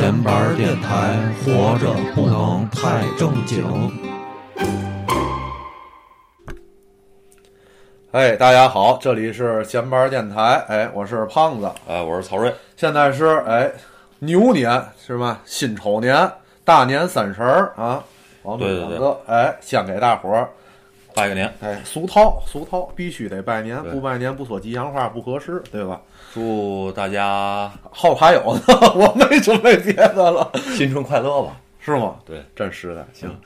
闲板电台，活着不能太正经。哎，大家好，这里是闲班电台，哎，我是胖子，哎，我是曹睿，现在是哎牛年是吧？辛丑年，大年三十儿啊，王对对对。两个，哎，先给大伙儿拜个年，哎俗套俗套，必须得拜年，不拜年不说吉祥话不合适，对吧？祝大家后还有呢，我没准备别的了，新春快乐吧！是吗？对，真实的，行，嗯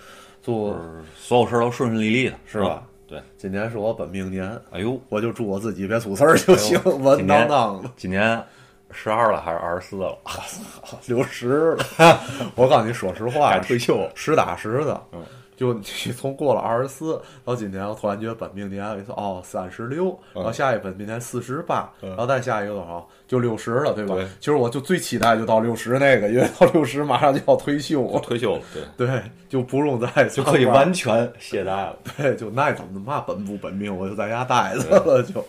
祝所有事儿都顺顺利利的，是吧？对，今年是我本命年，哎呦，我就祝我自己别出事儿就行，稳当当的。今年十二了还是二十四了？六十了，我告诉你说实话，退休实打实的。嗯，就你从过了二十四到今年，我突然觉得本命年，我一说哦三十六，然后下一本命年四十八，嗯然后再下一个多少就六十了，对吧？对其实我就最期待就到六十那个，因为到六十马上就要退休了，退休了，对，对，就不用再就可以完全懈怠了。对，就那怎么嘛本不本命，我就在家待着了，就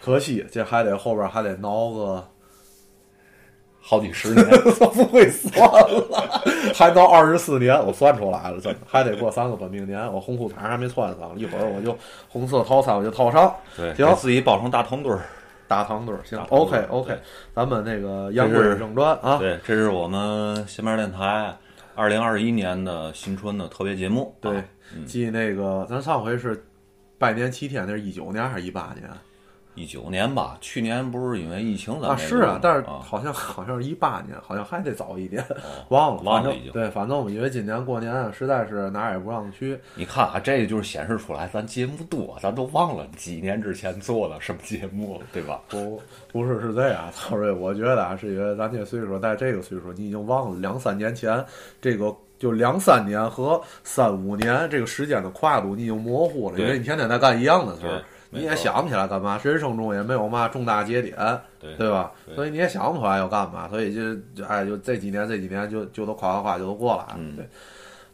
可惜这还得后边还得挠个。好几十年，我不会算了，还到二十四年，我算出来了，真的还得过三个本命年。我红裤衩还没穿上，一会儿我就红色套餐我就套上。对，行自己包成大糖墩儿。大糖墩儿，行，OK OK，咱们那个言归正传啊，对，这是我们新面电台二零二一年的新春的特别节目。对啊，嗯继那个咱上回是拜年七天，那是一九年还是一八年一九年吧，去年不是因为疫情咱啊？是啊但是啊好像好像是一八年，好像还得早一点，哦忘了，忘了已经对，反正我们因为今年过年啊实在是哪儿也不让去，你看啊，这个就是显示出来咱节目多，咱都忘了几年之前做的什么节目了，对吧？不，不是是这样，曹睿，我觉得啊，是因为咱这岁数，在这个岁数，你已经忘了两三年前这个，就两三年和三五年这个时间的跨度，你已经模糊了，因为你天天在干一样的事儿对，你也想不起来干嘛，人生中也没有嘛重大节点，对对吧？对所以你也想不出来要干嘛，所以就就哎，就这几年这几年就就都夸夸夸就都过来了，嗯对。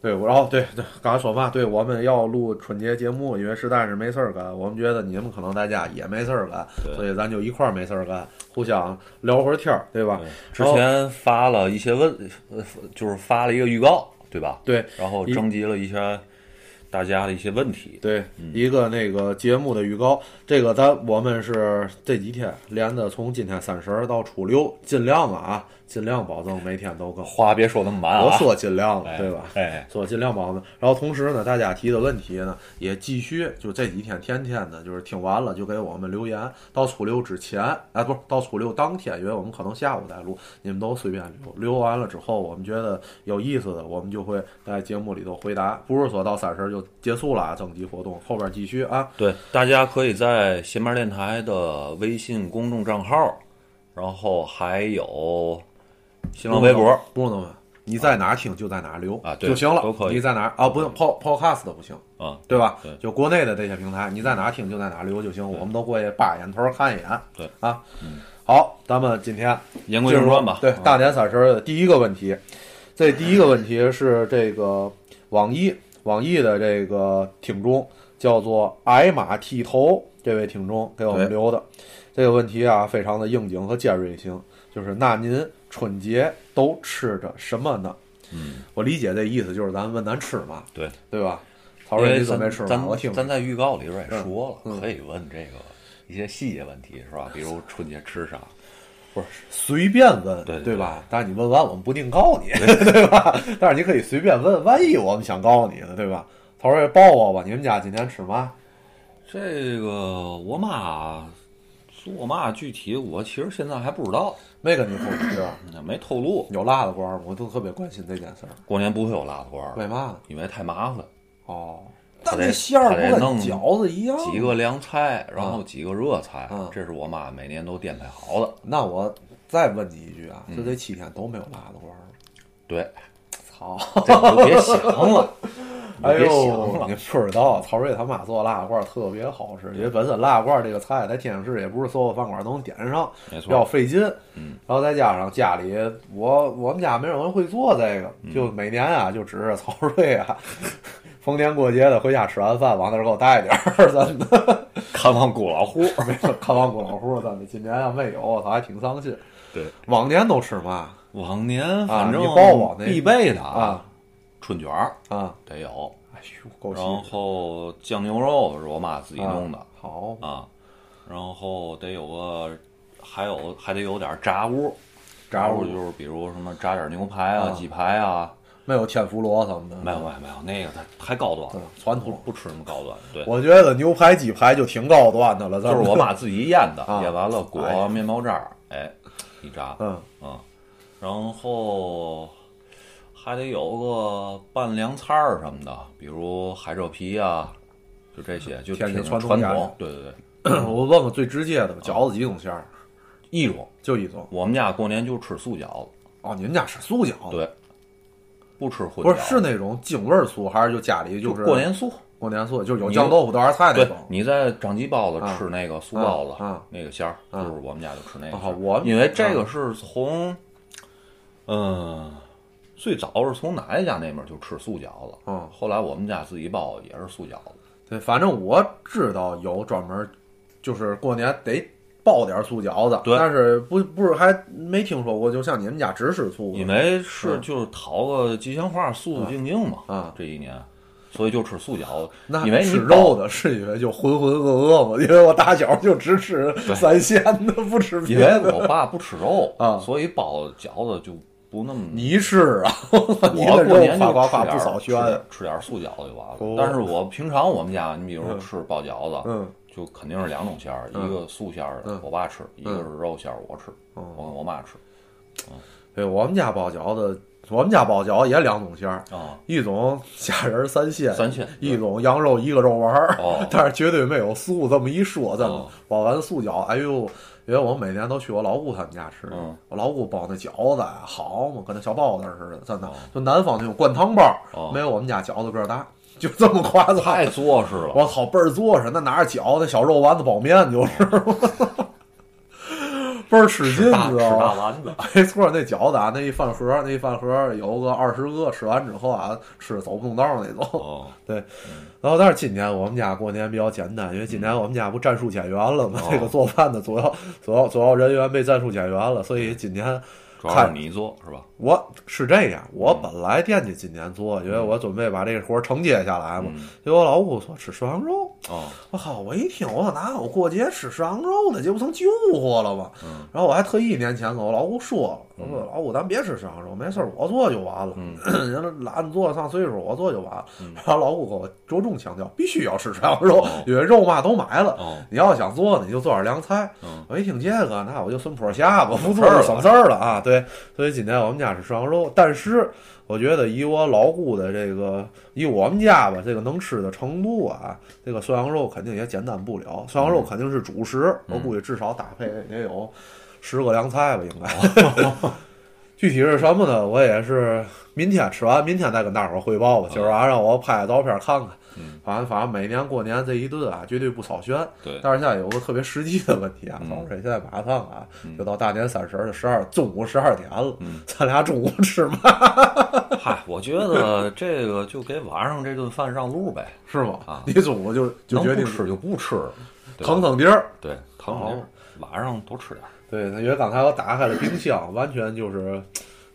对，然后对对，刚才说嘛，对，我们要录春节节目，因为实在是没事儿干，我们觉得你们可能在家也没事儿干，所以咱就一块儿没事儿干，互相聊会儿天儿，对吧？之前发了一些问，呃，就是发了一个预告，对吧？对然后征集了一些大家的一些问题。对，嗯一个那个节目的预告，这个咱我们是这几天连着从今天三十儿到初六，尽量啊，尽量保证每天都更。话别说那么满啊！我说尽量了，哎对吧？哎，说尽量保证。然后同时呢，大家提的问题呢，也继续就这几天天天的，就是听完了就给我们留言。到初六之前，哎，不是到初六当天，因为我们可能下午再录，你们都随便留。留完了之后，我们觉得有意思的，我们就会在节目里头回答。不是说到三十儿就结束了啊，征集活动后边继续啊。对，大家可以在新面电台的微信公众账号，然后还有新浪微博，不用那么，你在哪儿听就在哪儿留啊就行了。都可以你在哪儿啊？不用 pod podcast 的不行，啊，对吧？对就国内的这些平台，你在哪儿听就在哪儿留就行，我们都过去扒眼头看一眼。对啊，好，咱们今天言归正传吧。对，啊大年三十儿的第一个问题，这第一个问题是这个网易网易的这个听众叫做矮马剃头这位听众给我们留的这个问题啊，非常的应景和尖锐性，就是那您春节都吃着什么呢？嗯，我理解这意思就是咱问咱吃嘛，对，对吧？曹因为睿，你准备咱？咱我听咱在预告里边也说了，嗯可以问这个一些细节问题，是吧？比如春节吃啥？不是随便问，对对吧？但是你问完，我们不定告你，对吧？但是你可以随便问，万一我们想告你呢，对吧？曹睿，报报吧，你们家今天吃嘛？这个我妈做嘛具体，我其实现在还不知道，没跟你透露是吧？没透露。有辣子罐儿？我都特别关心这件事儿。过年不会有辣子罐儿，为嘛呢？因为太麻烦。哦，他得但那馅儿不跟他得弄饺子一样。几个凉菜，然后几个热菜，嗯这是我妈每年都编排好的。那我再问你一句啊，嗯就这七天都没有辣子罐儿了，对，操！这你就别想了，你哎呦，了你。不知道，曹睿他妈做腊罐儿特别好吃，因为本身腊罐儿这个菜在天津市也不是所有饭馆都能点上，没错比较费劲。嗯，然后再加上家里我我们家没有人会做这个，嗯就每年啊就指着曹睿啊，逢年过节的回家吃完饭往那儿给我带点儿，真的。看望姑老户，没有看望姑老户，咱的，今年要没有，他还挺伤心。对，往年都吃嘛往年反正你报我那必备的啊，春卷儿啊，得有，哎呦，够细然后酱牛肉是我妈自己弄的啊好。啊，然后得有个，还有还得有点炸物，炸物就是比如什么炸点牛排啊、啊鸡排啊，没有天妇罗什么的，没有没有没有，那个它太高端了嗯，传统不不吃那么高端，对。我觉得牛排、鸡排就挺高端的了，就是我妈自己腌的，啊腌完了裹面包渣儿，哎，一炸，嗯，嗯，然后还得有个拌凉菜儿什么的，比如海蜇皮啊，就这些，就天津挺传统传统。对对对，我问问最直接的吧，饺子几种馅儿？一种，就一种。我们家过年就吃素饺子，哦，你们家吃素饺子？，对，不吃荤。不是是那种京味儿素，还是就家里就是是过年素。过年素，就是有酱豆腐豆芽菜那对种。，你在张记包子啊吃那个素包子，那个馅儿，啊就是我们家就吃那个。我因为这个是从，嗯、最早是从奶奶家那边就吃素饺子，嗯后来我们家自己包也是素饺子，对，反正我知道有专门，就是过年得包点素饺子，对但是不不是还没听说过，就像你们家只吃素，因为是嗯就是讨个吉祥话，素素静静嘛，啊这一年，所以就吃素饺子。那因为吃肉的是因为就浑浑噩噩嘛，因为我打小就只吃三鲜的，不吃别因为的。我爸不吃肉啊所以包饺子就不那么。你吃啊？你我过年就夸夸不少炫吃点素饺子就完了。哦但是我平常我们家，你比如说吃包饺子，嗯就肯定是两种馅儿，嗯一个素馅儿的嗯我爸吃，一个是肉馅儿我吃，哦我跟我妈吃。对我们家包饺子，我们家包饺子也两种馅儿，啊，一种虾仁儿三鲜，三鲜一种羊肉一个肉丸儿，哦但是绝对没有素这么一说，真的哦包完素饺，哎呦，因为我每年都去我老姑他们家吃，嗯。我老姑包那饺子啊，好嘛，跟那小包子似的，真的，哦。就南方那种灌汤包，哦。没有我们家饺子个儿大，就这么夸张。太做实了。我操，倍儿做实，那哪是饺子、小肉丸子、包面就是，倍儿吃劲，你知道吗？丸子，没错，那饺子啊，那一饭盒，那一饭盒有个二十个，吃完之后啊，吃走不动道那种。哦，对，然后但是今年我们家过年比较简单，因为今年我们家不战术减员了嘛，哦这个做饭的主要主要主要人员被战术减员了，所以今年主要是你做是吧？我是这样，我本来惦记今年做，因为我准备把这个活儿承接下来嘛。嗯结果我老姑说吃涮羊肉，哦，我靠！我一听，我说哪有过节吃涮羊肉的，这不成旧货了吗？嗯然后我还特意年前跟我老姑说了，我说老姑咱别吃涮羊肉，没事儿我做就完了。嗯人家懒得做上岁数，我做就完了。然后老姑跟我着重强调，必须要吃涮羊肉，哦因为肉嘛都买了。哦你要想做呢，你就做点凉菜。嗯我一听这个，那我就顺坡下吧，不做就省事儿了啊。对，所以今天我们家是涮羊肉，但是我觉得以我老姑的这个，以我们家吧这个能吃的程度啊，这个涮羊肉肯定也简单不了。涮羊肉肯定是主食，我估计至少搭配也有十个凉菜吧，应该。具体是什么呢？我也是明天吃完，明天再跟大伙儿汇报吧。今儿晚上让我拍照片看看。嗯，反正反正每年过年这一顿啊，绝对不草率。对，但是现在有个特别实际的问题啊，嗯老师，现在马上啊嗯就到大年三十儿的十二中午十二点了，嗯咱俩中午吃吗？嗨，我觉得这个就给晚上这顿饭让路呗，是吗？啊你中午就就决定吃就不吃，了腾腾地儿。对，腾好晚上多吃点儿。对，因为刚才我打开了冰箱，完全就是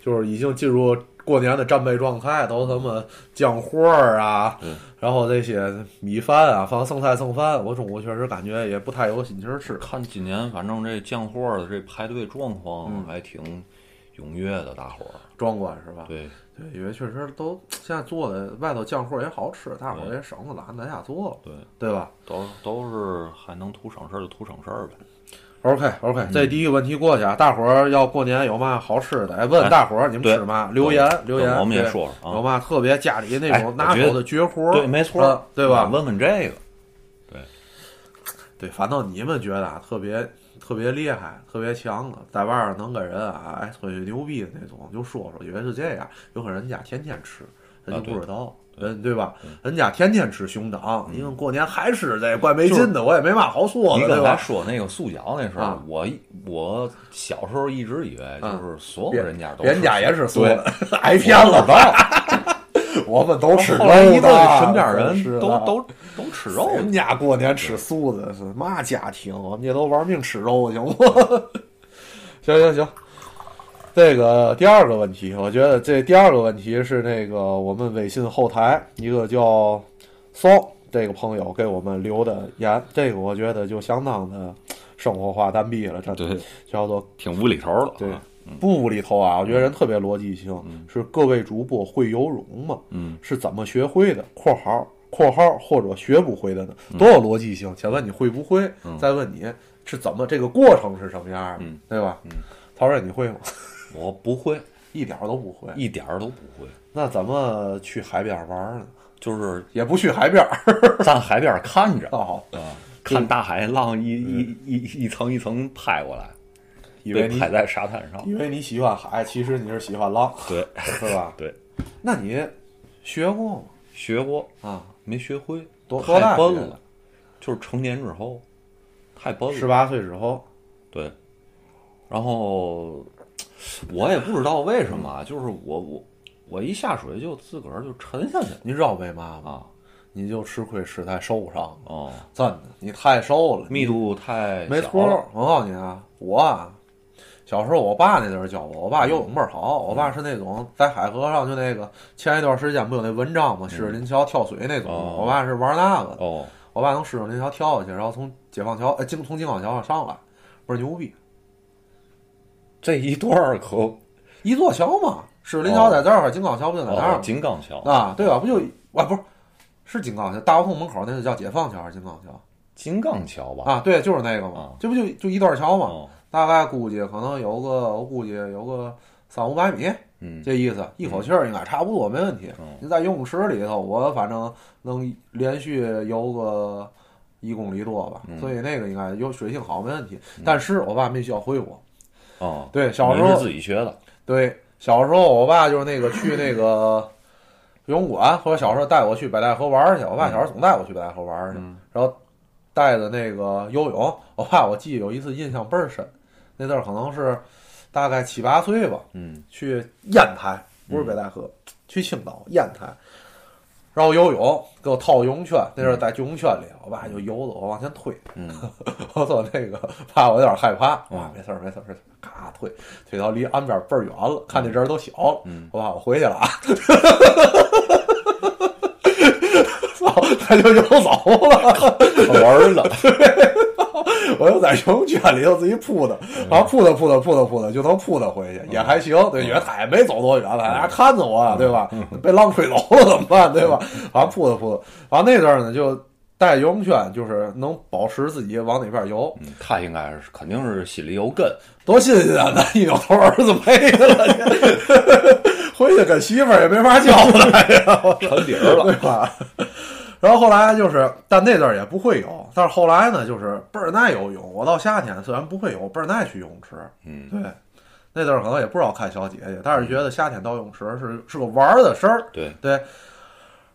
就是已经进入过年的战备状态，都什么酱货儿啊对，然后这些米饭啊，放剩菜剩饭，我中午确实感觉也不太有心情儿吃。看今年反正这酱货的这排队状况嗯还挺踊跃的，大伙儿。壮观是吧？对，对，因为确实都现在做的外头酱货也好吃，大伙儿也省得懒得在家做了，对，对吧都都是还能图省事儿就图省事儿呗。？OK OK，这第一个问题过去啊，大伙儿要过年有嘛好吃的？哎，问哎大伙儿你们吃嘛？留言留言，我们也说说啊有嘛特别家里那哎种拿手的绝活儿？对，没错嗯，对吧？问问这个，对对，反正你们觉得啊，特别特别厉害、特别强的，在外边能跟人啊哎吹吹牛逼的那种，就说说，以为是这样。有可能人家天天吃，人就不知道。人对吧？人家天天吃熊掌，因为过年还吃这，怪没劲的。我也没嘛好说的，你刚才？说那个素饺那事儿啊，我我小时候一直以为就是所有人家都人家也是素对的，挨骗了吧？我们都吃肉的，问，身边人都都都吃肉人家过年吃素的是嘛家庭？我们这都玩命吃肉，行不？行行行，这个第二个问题，我觉得这第二个问题是那个我们微信后台一个叫 so 这个朋友给我们留的言，这个我觉得就相当的生活化单逼了，真的对，叫做挺无厘头的。对啊，不无厘头啊，我觉得人特别逻辑性。是各位主播会游泳吗？嗯，是怎么学会的？（括号括号或者学不会的呢？多有逻辑性。先问你会不会，再问你是怎么这个过程是什么样的，嗯对吧？嗯，曹仁你会吗？我不会，一点儿都不会。一点儿都不会，那怎么去海边玩呢？就是也不去海边儿 站海边看着哦，啊，看大海浪一一一一层一层拍过来，以为拍在沙滩上。以为你喜欢海，其实你是喜欢浪，对是吧？对，那你学过吗？学过啊，没学会，多多大太笨了，就是成年之后太笨了。十八岁之后，对，然后我也不知道为什么啊，就是我我我一下水就自个儿就沉下去了你知道为嘛吗？啊你就吃亏吃在瘦上了，哦，真的，你太瘦了，密度太没错小了。。我告诉你啊，我啊，小时候我爸那阵儿教我，我爸游泳倍儿好，我爸是那种在海河上就那个前一段时间不有那文章吗？狮子林桥跳水那种，哦我爸是玩那个的，哦，我爸从狮子林桥跳下去，然后从解放桥，哎，京从解放桥上上来，倍儿牛逼，这一段儿可一座桥嘛，狮子林桥在这儿，金刚桥不就在那儿金刚桥啊，对吧？不就啊，不是，是金刚桥，大胡同门口那个叫解放桥还是金刚桥？金刚桥吧？啊，对，就是那个嘛啊，这不就就一段桥嘛，哦，大概估计可能有个，我估计有个三五百米，嗯，这意思，一口气儿应该差不多，没问题嗯。你在游泳池里头，我反正能连续游个一公里多吧，嗯所以那个应该有水性好，没问题。但是我爸没教会我，哦，对，小时候自己学的，对小时候我爸就是那个去那个游泳馆，或者小时候带我去北戴河玩儿去，我爸小时候总带我去北戴河玩儿去，嗯。然后带的那个游泳，我爸我记得有一次印象倍儿深，那阵儿可能是大概七八岁吧，嗯。去烟台，不是北戴河，去青岛烟台，然后游泳给我套游泳圈，那时候在游泳圈里，我爸就游着我往前推，嗯，我说那个怕我有点害怕，嗯。啊，没事儿没事儿没事儿，咔推推到离岸边倍儿远了，看那人都小了，嗯。我爸我回去了啊，操，他就游走了。玩了，我又在游泳圈里头自己扑的，嗯然后扑的扑的扑的扑的，就能扑的回去，也还行。对，因为他也没走多远，大家看着我，啊对吧？嗯被浪吹走了怎么办？对吧？然后扑的扑的，然后那阵儿呢，就带游泳圈，就是能保持自己往哪边游，嗯他应该是肯定是心里有根，多新鲜啊！那一扭头儿子没了，回去跟媳妇儿也没法交代呀，沉底儿了对了，吧？然后后来就是，但那阵儿也不会游，但是后来呢，就是倍儿耐游泳。我到夏天虽然不会游，倍儿耐去游泳池。嗯，对，那阵儿可能也不知道看小姐姐，但是觉得夏天到泳池是是个玩儿的事儿。对，对，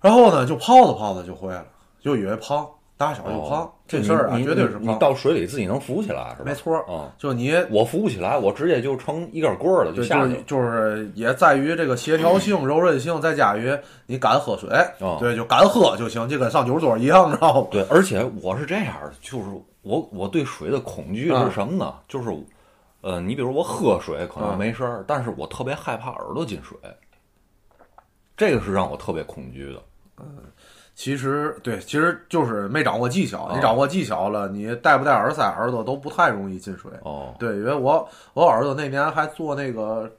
然后呢，就泡着泡着就会了，就以为胖，打小就胖，哦这事儿啊你绝对是。你你到水里自己能浮起来是吧？没错儿啊，就你我浮不起来，我直接就成一根棍儿了，就就是下去了。就是也在于这个协调性、柔韧性，再加于你敢喝水，哦对，就敢喝就行，就跟上酒桌一样，知道吗？对，而且我是这样的，就是我我对水的恐惧是什么呢？就是，呃，你比如我喝水可能嗯没事儿，但是我特别害怕耳朵进水，这个是让我特别恐惧的。其实对，其实就是没掌握技巧。哦你掌握技巧了，你戴不戴耳塞，耳朵都不太容易进水。哦，对，因为我我耳朵那年还做那个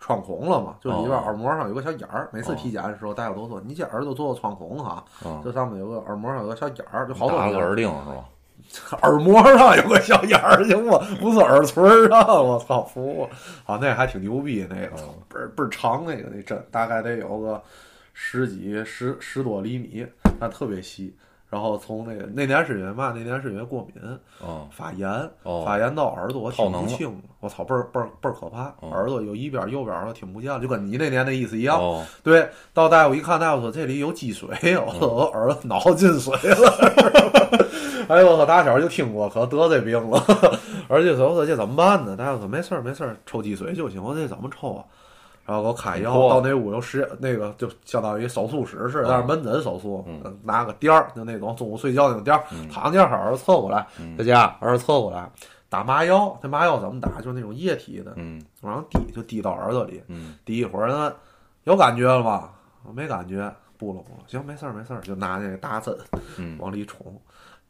穿孔了嘛，就里边哦耳膜上有个小眼儿。每次体检的时候，大夫都说你这耳朵做穿孔哈，嗯，这上面有个耳膜上有个小眼儿，就好多人打个耳钉是吧？耳膜上有个小眼儿，行吗？不是耳垂儿上，我操，服我！啊，那还挺牛逼，那个倍儿倍儿长，那个那针大概得有个十几十十多厘米，但特别细。然然后从那个那年是因为嘛？那年是因为过敏，嗯发炎，哦发炎到耳朵我听不清，我操，倍儿倍儿倍儿可怕，哦耳朵有一边儿右边儿我听不见了，就跟你那年那意思一样。哦，对，到大夫一看，大夫说这里有积水，我说我耳朵脑进水了。哎呦，我打小就听过，可得这病了。而且说我说这怎么办呢？大夫说没事儿没事儿，抽积水就行。我说这怎么抽啊？然后给我开药，嚯到那屋有实那个就相当于手术室似的，但是门诊手术，嗯拿个垫儿，就那种中午睡觉那种垫儿，躺下好好侧过来，在家耳朵侧过来，打麻药。这麻药怎么打？就是那种液体的，嗯往上滴，就滴到耳朵里。嗯滴一会儿呢，有感觉了吗？没感觉，不了不了，行，没事儿没事儿，就拿那个大针嗯，往里冲，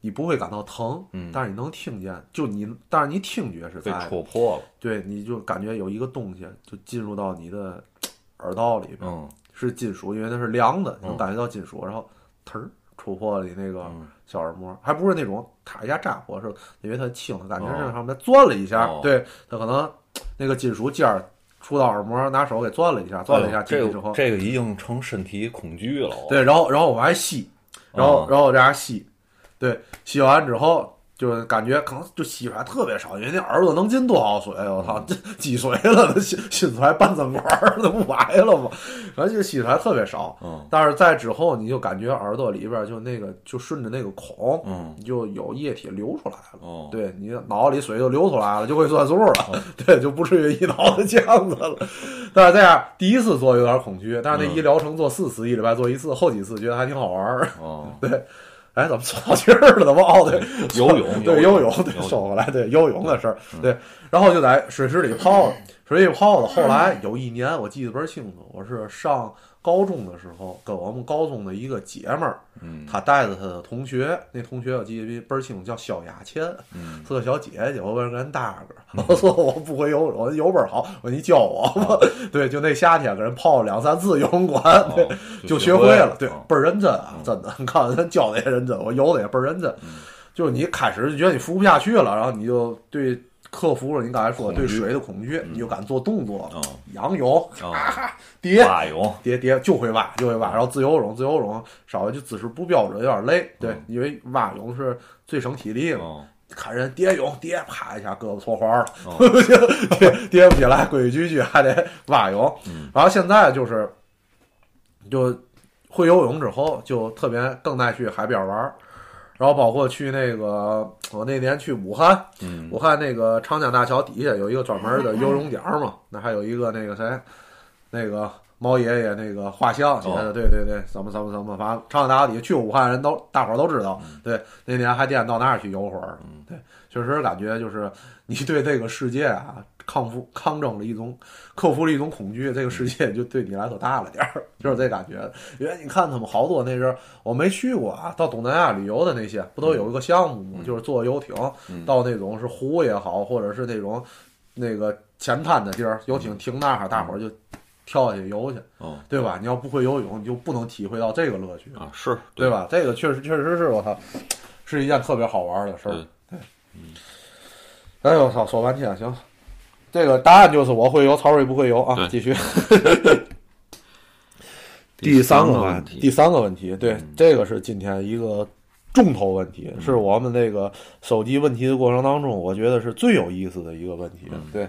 你不会感到疼，嗯。但是你能听见，就你，但是你听觉是被在的，戳破了，对，你就感觉有一个东西就进入到你的 耳道里边，嗯是金属，因为它是凉的，你能嗯感觉到金属，然后忒儿戳破了你那个嗯小耳膜，还不是那种咔一下扎破，是因为它轻，感觉是哦上面钻了一下，哦对，它可能那个金属尖儿触到耳膜，拿手给钻了一下，钻了一下进去之后，这个这个已经成身体恐惧了，对，然后然后我还吸，然后、哦然后这样吸，对，吸完之后就是感觉可能就吸出来特别少，因为那耳朵能进多少水？我操，这积水了，那吸吸出来半针管儿，那不白了吗？反正就吸出来特别少。嗯但是在之后，你就感觉耳朵里边就那个就顺着那个孔，嗯你就有液体流出来了。哦，对你脑子里水就流出来了，就会算数了，对，就不至于一脑子浆子了。但是这样第一次做有点恐惧，但是那一疗程做四次，一礼拜做一次，后几次觉得还挺好玩儿。哦，对，哎，怎么说到气儿了？怎么哦？对，游泳对，游泳，对，收回来，对，游泳的事儿，对，然后就在水池里泡了，水里泡了。后来有一年，我记得倍儿清楚，我是上高中的时候，跟我们高中的一个姐们儿，嗯。她带着她的同学，那同学我记得倍儿清楚，叫萧雅倩，嗯。是个小姐姐，我跟人搭个，我说我不会游泳，我游倍儿好，我说你教我吧。对，就那夏天跟人泡了两三次游泳馆，对，哦就学学会了，对哦，倍儿认真啊，真的，你看人教的也认真，我游的也倍儿认真。嗯。就是你开始就觉得你浮不下去了，然后你就对克服了你刚才说对水的恐惧，你就敢做动作哦，仰泳、啊蝶、蛙泳，蝶蝶就会蛙，就会蛙，然后自由泳，自由泳稍微就姿势不标准，有点累，对嗯，因为蛙泳是最省体力的。哦。看人蝶泳，蝶啪一下胳膊搓花了，哦。跌跌不起来，规规矩矩还得蛙泳。嗯。然后现在就是，就会游泳之后，就特别更爱去海边玩儿。然后包括去那个，我那年去武汉，嗯武汉那个长江大桥底下有一个专门的游泳点儿嘛，那还有一个那个谁，那个毛爷爷那个画像写的，哦对对对，怎么怎么怎么，反正长江大桥底下去武汉人都大伙儿都知道，对，那年还惦到那儿去游会儿，对，确实感觉就是你对这个世界啊抗服抗争了一种克服了一种恐惧，这个世界就对你来说大了点儿，就是这感觉。因为你看他们好多那阵儿我没去过啊，到东南亚旅游的那些不都有一个项目吗？就是坐游艇到那种是湖也好，或者是那种那个浅滩的地儿，游艇停那儿，大伙儿就跳下去游去，哦对吧？你要不会游泳，你就不能体会到这个乐趣，啊是对？吧？这个确实确实是我操，是一件特别好玩的事儿。对哎呦我操，说半天行，这个答案就是我会游，曹睿不会游啊。继续。第三个个问题，第三个问题，对，这个是今天一个重头问题，嗯是我们这个收集问题的过程当中，我觉得是最有意思的一个问题。嗯对，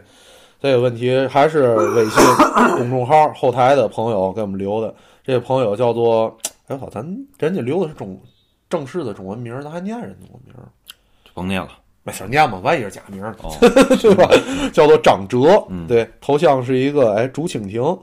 这个问题还是微信公众号后台的朋友给我们留的，这个朋友叫做，哎我操，咱人家留的是中正式的中文名儿，咱还念人中文名儿。甭念了，没事儿念嘛，万一是假名儿，哦对吧？叫做张哲，嗯对，头像是一个哎竹蜻蜓，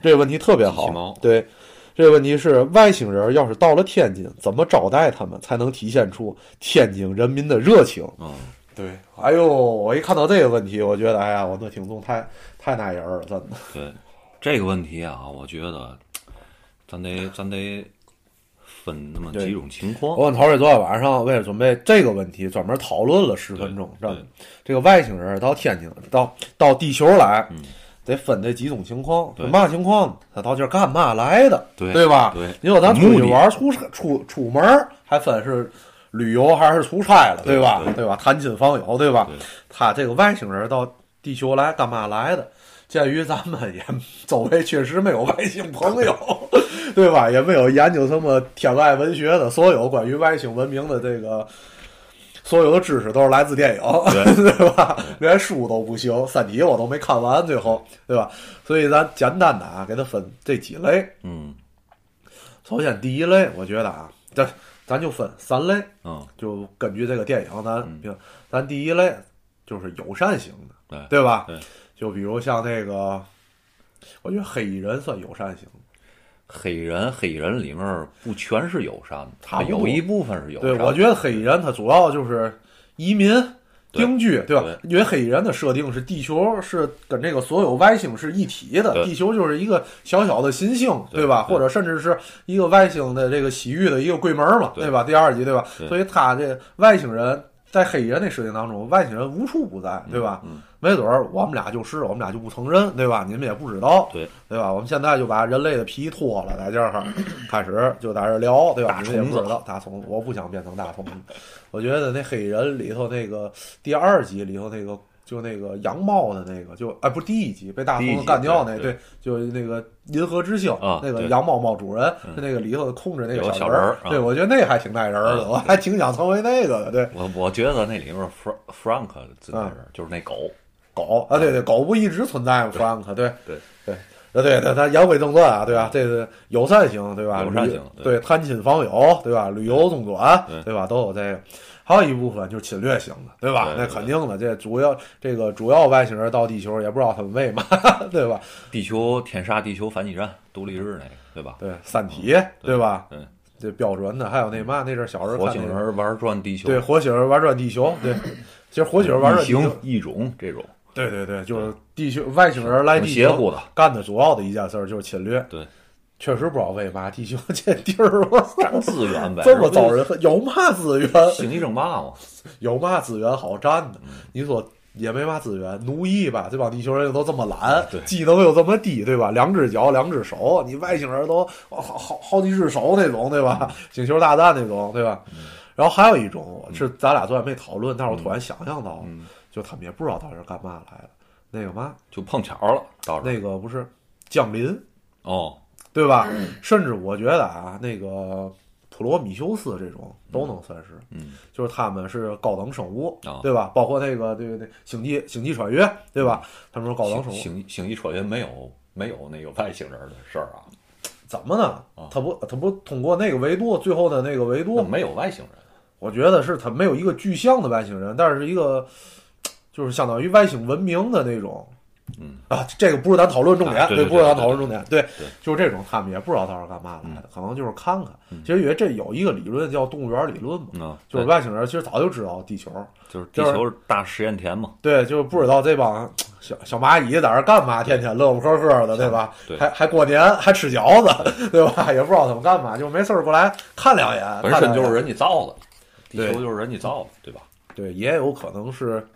这个问题特别好对。这个问题是外星人要是到了天津，怎么招待他们才能体现出天津人民的热情？嗯对，哎呦，我一看到这个问题，我觉得哎呀，我的听众太太耐人了，真的。对这个问题啊，我觉得咱得咱得分那么几种情况我。跟陶瑞昨天晚上为了准备这个问题，专门讨论了十分钟。对真的，这个外星人到天津到到地球来，嗯得分这几种情况。对嘛情况？他到这儿干嘛来的？对吧？对你说咱出去玩出差出出门还分是旅游还是出差了，对吧？对对吧？探亲访友，对吧？对他这个外星人到地球来干嘛来的？鉴于咱们也周围确实没有外星朋友，对吧？也没有研究什么天外文学的，所有关于外星文明的这个所有的知识都是来自电影，对 吧？连书都不行，《三体》我都没看完，最后，对吧？所以咱简单的啊，给它分这几类。嗯首先第一类，我觉得啊，咱咱就分三类，嗯就根据这个电影，咱嗯咱第一类就是友善型的，对对吧？对就比如像那个，我觉得黑衣人算友善型的。黑人黑衣人里面不全是友善的，他有一部分是友对，善对。我觉得黑衣人他主要就是移民定居，对吧？因为黑衣人的设定是地球是跟这个所有外星是一体的，地球就是一个小小的新星，对吧？或者甚至是一个外星的这个洗浴的一个柜门嘛，对对吧？第二集，对吧？所以他这外星人在黑衣人那设定当中，外星人无处不在，对吧？嗯没准儿我们俩就是，我们俩就不承认，对吧？你们也不知道，对对吧？我们现在就把人类的皮脱了，在这儿开始就在这儿聊，对吧？你们也不知道大虫子，我不想变成大虫子。我觉得那黑人里头那个第二集里头那个。就那个羊帽的那个，就哎，不是第一集被大胡子干掉那，对。对就那个银河之星、啊那个羊帽帽主人，嗯。是那个里头控制那个小人儿啊。对我觉得那还挺带人儿的，嗯我还挺想成为那个的。对，我我觉得那里面 Frank Frank 最耐人儿，就是那狗。狗啊，对对，狗不一直存在吗？Frank，对。对。对。呃，对对，他言归正传啊，对吧？这是友善型，对吧？友善型对对探亲访友，对吧？旅游中转，对对吧？都有这个。还有一部分就是侵略型的，对吧？那肯定的，这主要这个主要外星人到地球，也不知道他们为嘛，对吧？地球天杀地球反击战，独立日那个，对吧？对，三体，对吧？对，这标准的，还有那嘛，那阵儿小时候火星人玩转地球，对，火星人玩转地球，对，其实火星人玩转异地球形，异种这种，对对对，就是地球外星人来挺地球的。干的主要的一件事儿就是侵略。对，确实不知道为嘛地球这地儿，占资源呗，这么遭人恨，有嘛资源？星际争霸嘛，有嘛资源好占的？嗯你说也没嘛资源，奴役吧，这帮地球人又都这么懒，技能又这么低，对吧？两只脚，两只手，你外星人都好好好几只手那种，对吧？星球大战那种，对吧？然后还有一种是咱俩昨天没讨论，但是我突然想象到了，嗯，就他们也不知道到底是干嘛来的。那个嘛，就碰巧了，到那个不是降临，哦，对吧？甚至我觉得啊，那个普罗米修斯这种都能算是，嗯，就是他们是高等生物，啊对吧？包括那个对对对，星际星际穿越，对吧？他们说高等生物，星星际穿越没有没有那个外星人的事儿啊，怎么呢啊？他不他不通过那个维度，最后的那个维度，没有外星人，我觉得是他没有一个具象的外星人，但是一个就是相当于外星文明的那种。嗯啊，这个不是咱讨论重点，啊对对不是咱讨论重点，对对，就是这种，他们也不知道他是干嘛来的，可能就是看看。嗯其实因为这有一个理论叫动物园理论嘛，嗯，就是外星人其实早就知道地球，就是地球是大实验田嘛，对，就是不知道这帮小小蚂蚁在这儿干嘛，天天乐不呵呵的，对吧？对还还过年还吃饺子，对吧？也不知道他们干嘛，就没事儿过来看两眼，本身就是人家造的，地球就是人家造的，对吧？对，也有可能是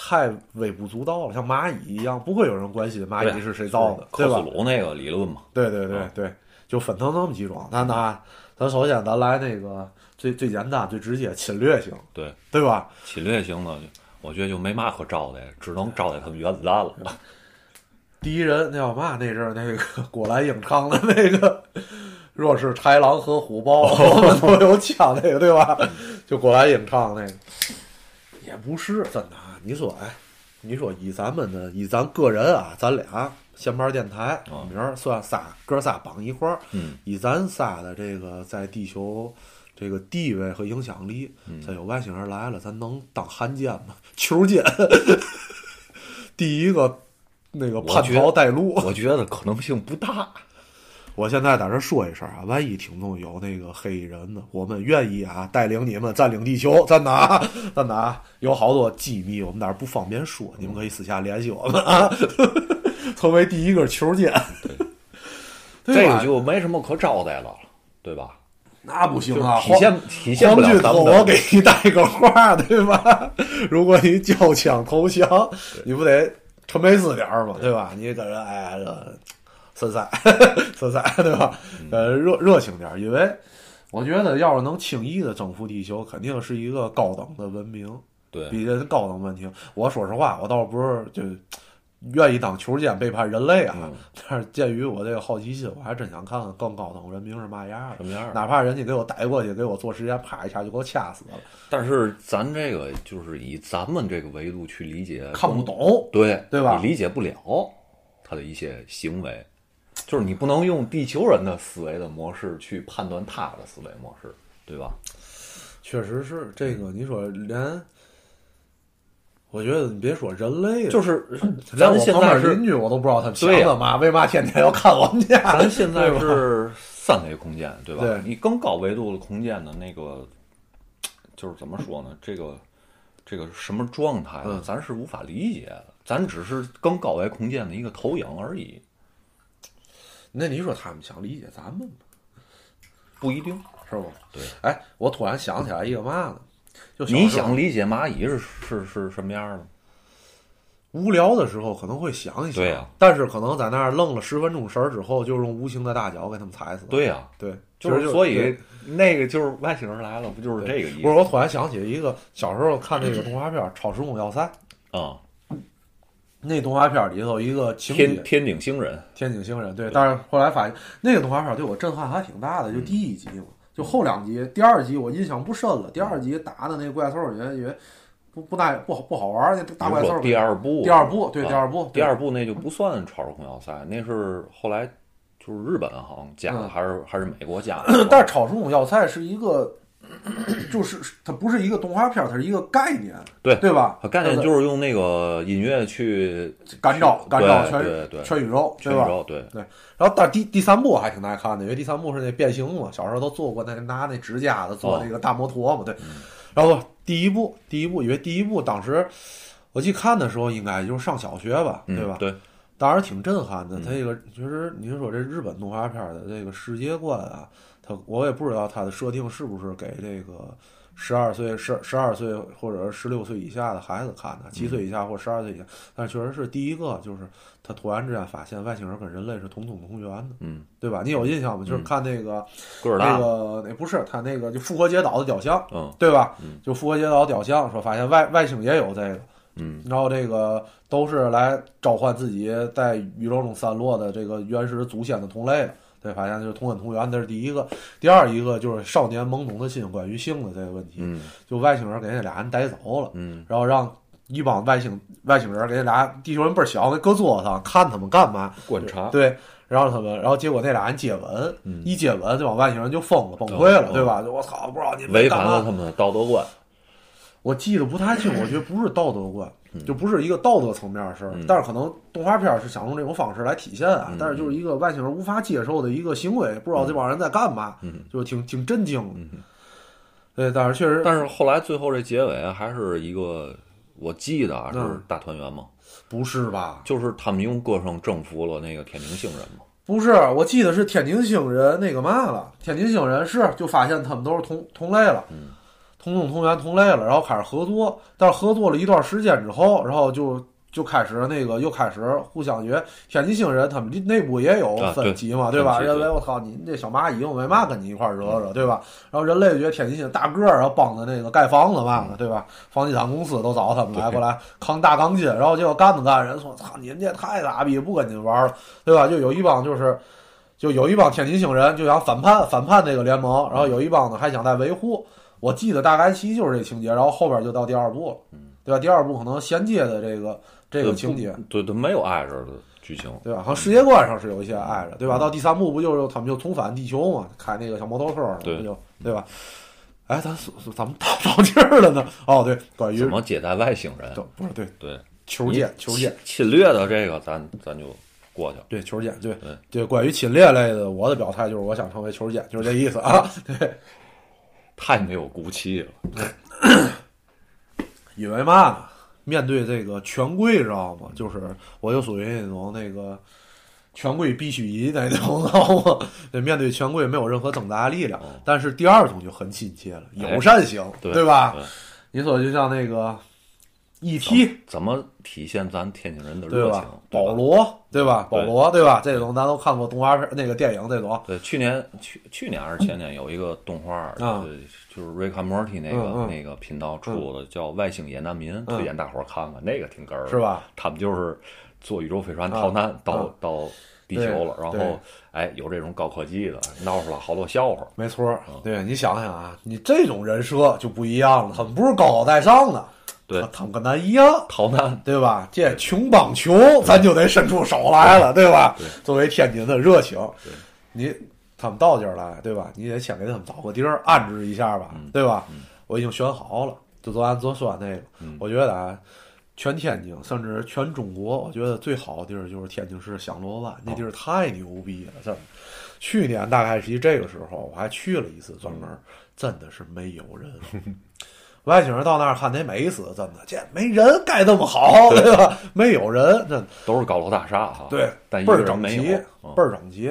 太微不足道了，像蚂蚁一样，不会有人关心蚂蚁是谁造的，对吧克苏？鲁那个理论嘛，对对对啊对，就分成这么几种。那那，咱首先咱来那个最最简单、最直接侵略性，对，对吧？侵略型的，我觉得就没嘛可招待，只能招待他们原子弹了。第一人那叫嘛？那阵儿那个郭兰英唱的那个。若是豺狼和虎豹，我们都有枪，那个对吧？就郭兰英唱那个，也不是真的啊。你说，哎，你说以咱们的以咱个人啊，咱俩闲班电台，啊明儿算仨哥仨绑一块儿，嗯，以咱仨的这个在地球这个地位和影响力，嗯咱有外星人来了，咱能当汉奸吗？球奸，第一个那个叛逃带路。我觉得可能性不大。我现在在这说一声啊，万一听众有那个黑衣人呢，我们愿意啊带领你们占领地球，真的啊，真的啊，有好多机密我们那儿不方便说，你们可以私下联系我们啊，成为第一个球奸。对这个就没什么可招待了，对吧？那不行啊，体现体现不了咱们。我给你带个话，对吧？如果你交枪投降，你不得陈佩斯点儿嘛，对吧？你跟人哎这森塞森塞，对吧？嗯呃，热热情点儿，因为我觉得要是能轻易的征服地球，肯定是一个高等的文明，对，比人高等文明。我说实话，我倒不是就愿意当球监背叛人类啊。嗯但是鉴于我这个好奇心，我还真想看看更高等文明是嘛样的。什么样儿？哪怕人家给我逮过去，给我做实验，啪一下就给我掐死了，但是咱这个就是以咱们这个维度去理解，看不懂。对对吧你理解不了他的一些行为，就是你不能用地球人的思维的模式去判断他的思维模式，对吧？确实是这个，你说连，我觉得你别说人类了，就是连咱现在是邻居我都不知道他们想对呀干嘛，为嘛天天要看我们家？咱现在是三维空间，对吧？对你更高维度的空间的那个，就是怎么说呢？这个这个什么状态呢？嗯咱是无法理解的，咱只是更高维空间的一个投影而已，那你说他们想理解咱们吗？不一定。是不？对。哎，我突然想起来一个嘛呢？就你想理解蚂蚁是是是什么样的？无聊的时候可能会想一想，对呀但是可能在那儿愣了十分钟神儿之后，就用无形的大脚给他们踩死了。对呀、对，就是所以那个就是外星人来了，不就是这个意思？不是，我突然想起一个小时候看那个动画片《超时空要塞》，啊、那动画片里头一个情，天天顶星人，天顶星人，对，但是后来发现那个动画片对我震撼还挺大的，就第一集嘛，就后两集，第二集我印象不深了，第二集打的那怪兽也也不不大不好不好玩儿，那大怪兽第二部，第二部对啊第二部第二部那就不算超时空要塞，那是后来就是日本好像加的，嗯。还是还是美国加的。但是超时空要塞是一个，就是它不是一个动画片，它是一个概念，对对吧？它概念就是用那个音乐去干照干照全全宇宙，对吧？全宇宙，对对，然后但第第三部我还挺耐看的，因为第三部是那变形嘛，小时候都做过那拿那指甲的做那个大摩托嘛，对。然后第一部第一部，因为第一部当时我记得看的时候应该就是上小学吧，嗯对吧？对，当时挺震撼的。嗯它这个其实您说这日本动画片的这个世界观啊，它我也不知道他的设定是不是给这个十二岁、十十二岁或者十六岁以下的孩子看的，七岁以下或十二岁以下。但确实是第一个，就是他突然之间发现外星人跟人类是同宗同源的，嗯，对吧？你有印象吗？就是嗯看那个、那个那不是他那个就复活节岛的雕像，嗯对吧？嗯就复活节岛雕像说发现外外星也有这个。嗯然后这个都是来召唤自己在宇宙中散落的这个原始祖先的同类的，对，发现就是同根同源，这是第一个。第二一个就是少年懵懂的心关于性的这个问题，嗯就外星人给那俩人逮走了，嗯然后让一帮外星外星人给那俩地球人倍儿小，给搁桌子上看他们干嘛？观察，对，然后他们，然后结果那俩人接吻，嗯一接吻，这帮外星人就疯了，崩溃了，哦对吧？就我操，不知道你们违反了他们的道德观，我记得不太清，我觉得不是道德观，嗯就不是一个道德层面的事儿嗯。但是可能动画片是想用这种方式来体现啊嗯，但是就是一个外星人无法接受的一个行为，不知道这帮人在干嘛，嗯就挺挺震惊。对，但是确实，但是后来最后这结尾还是一个，我记得啊是嗯大团圆嘛，不是吧？就是他们用歌声征服了那个天庭星人嘛。不是，我记得是天津星人那个嘛了，天津星人是就发现他们都是同同类了，嗯同种同源同类了，然后开始合作，但是合作了一段时间之后，然后就就开始那个又开始互相觉天津星人他们内部也有啊分歧嘛，对吧？认为我操你这小蚂蚁，我为嘛跟你一块儿惹惹，对吧？然后人类觉得天津星大个儿，然后帮着那个盖房子嘛的，对吧？房地产公司都找他们来过来扛大钢筋，然后结果干着干着，人说操你们这太傻逼，不跟你们玩了，对吧？就有一帮就是。就有一帮天津星人就想反叛反叛那个联盟，然后有一帮呢还想再维护。我记得大概其就是这情节，然后后边就到第二部了，对吧？第二部可能衔接的这个这个情节，对对，没有挨着的剧情。对吧？好像世界观上是有一些挨着，对吧？到第三部不就是他们就重返地球嘛，开那个小摩托车了，对不就对吧？哎，咱说说咱们到到地儿了呢？哦，对，关于怎么接待外星人？对不是对对，球剑球剑，侵略的这个，咱咱就过去了。对球剑，对对对，关于侵略类的，我的表态就是我想成为球剑，就是这意思啊。对，太没有骨气了。因为嘛呢？面对这个权贵，知道吗？就是我就属于那种那个权贵必须一那种，知道吗？对，面对权贵没有任何挣扎力量。但是第二种就很亲切了，哎友善型，对吧？你说就像那个 E.T. 怎么体现咱天津人的热情？？保罗对吧？保罗对吧？这种咱都看过动画片那个电影这种。对，去年去去年还是前年有一个动画，就是瑞卡莫蒂那个、那个频道出的，叫《外星野难民》，推荐大伙儿看看，那个挺哏儿的，是吧？他们就是坐宇宙飞船啊逃难到、啊到地球了，然后哎有这种高科技的，闹出了好多笑话。没错儿，对你想想啊，你这种人设就不一样了，他们不是高高在上的，对他他们跟咱一样，逃难，对吧？这穷帮穷，咱就得伸出手来了，对吧？作为天津的热情，你他们到这儿来，对吧？你得先给他们找个地儿安置一下吧，对吧？我已经选好了，就做咱做酸那个，我觉得啊。全天津，甚至全中国，我觉得最好的地儿就是天津市响螺湾，那地儿太牛逼了，真的。去年大概是这个时候，我还去了一次，专门真的是没有人。外星人到那儿看得美死，真的，这没人盖这么好，对吧？没有人，这。都是高楼大厦哈。对，但倍儿整齐倍儿整齐。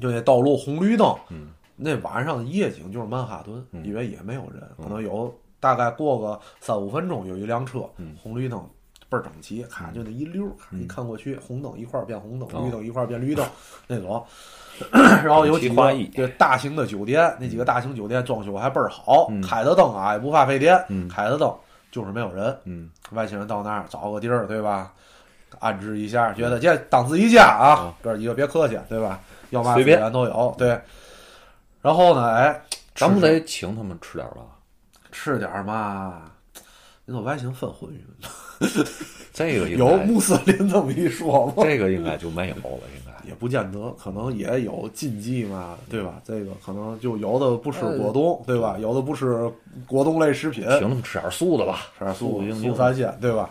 就那道路红绿灯，嗯那晚上的夜景就是曼哈顿，嗯因为也没有人，可能有大概过个三五分钟有一辆车，嗯红绿灯倍儿整齐，看就那一溜儿，一看过去，红灯一块儿变红灯，哦绿灯一块儿变绿灯 那种。然后有几个对大型的酒店，那几个大型酒店装修还倍儿好，嗯开着灯啊也不怕费电，嗯开着灯就是没有人。嗯，外星人到那儿找个地儿，对吧？安置一下，觉得这当自己家啊嗯，哥儿几个别客气，对吧？要嘛资随便源都有，对。然后呢，哎，咱们得请他们吃点儿吧？吃点儿嘛？你说外星分荤鱼，这个应有穆斯林这么一说吗？这个应该就没有了，应该。也不见得，可能也有禁忌嘛，对吧？这个可能就有的不吃果冻，对吧？有的不吃果冻类食品，请他们吃点素的吧，吃点素素三鲜，对吧？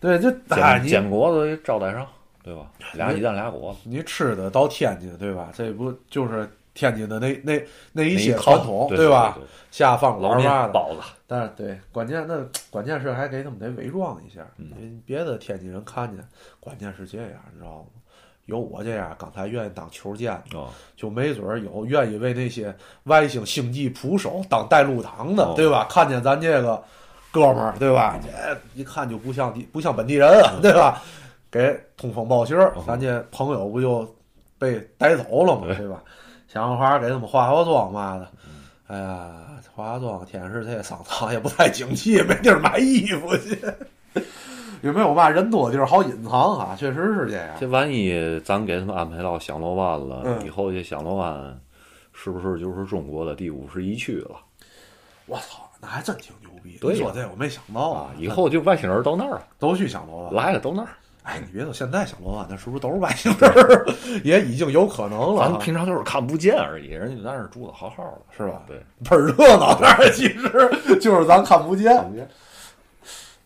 对，这哎，煎煎果子招待上，对吧？俩鸡蛋俩果子，你吃的到天津，对吧？这不就是天津的那那那一些传统，对吧？对对下放老面馆嘛的，包子，但是对，关键那关键是还给他们得伪装一下，嗯因为别的天津人看见，关键是这样，你知道吗？有我这样刚才愿意当球监的，哦，就没准儿有愿意为那些外星星际捕手当带路党的，哦对吧？看见咱这个哥们儿，对吧？这一看就不像地不像本地人啊，对吧？给通风报信儿，哦咱这朋友不就被逮走了嘛，对对吧？想办法给他们化化妆嘛的。哎呀，化化妆，天是这商场也不太景气，没地儿买衣服去。有没有嘛人多的地儿好隐藏啊？确实是这样。这万一咱给他们安排到响螺湾了，嗯以后这响螺湾是不是就是中国的第五十一区了我操，那还真挺牛逼。对呀你说这我没想到啊？以后就外星人到那儿了，都去响螺湾。来了都那儿。哎，你别说现在小罗湾，那是不是都是外星人儿？也已经有可能了啊，咱平常就是看不见而已，人家在那儿住的好好的，是吧？对，倍儿热闹，那儿其实 就是咱看不见。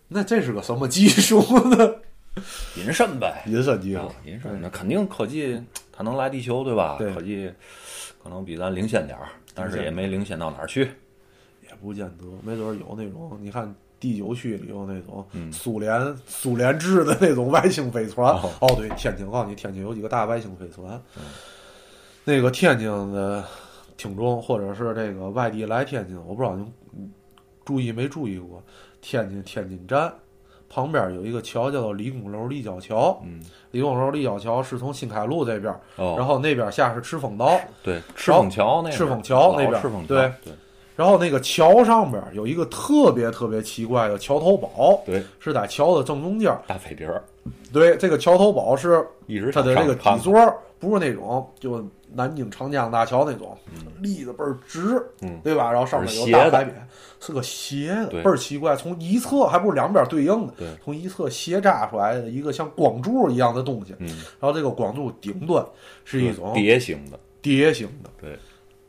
那这是个什么技术呢？隐身呗，隐身技术啊，隐身，那肯定科技它能来地球，对吧？对科技可能比咱领先点儿，但是也没领先到哪儿去。也不见得，没准儿有那种，你看第九区里有那种嗯苏联、苏联制的那种外星飞船。哦哦，对，天津，我告诉你，天津有几个大外星飞船。那个天津的听众或者是这个外地来天津，我不知道您注意没注意过，天津天津站旁边有一个桥叫做李公楼立交桥。嗯，李公楼立交桥是从新开路这边，哦，然后那边下是赤峰道。对，赤峰桥那边赤峰桥那边老赤峰桥，对对然后那个桥上边有一个特别特别奇怪的桥头堡，对，是在桥的正中间。大彩蝶儿，对，这个桥头堡是一直它的这个底上座不是那种就南京长江大桥那种立的倍儿直，嗯。对吧？然后上面有大海边，是个斜的，倍儿奇怪。从一侧还不是两边对应的，从一侧斜扎出来的一个像光柱一样的东西。嗯，然后这个光柱顶端是一种蝶形的，蝶形的，对，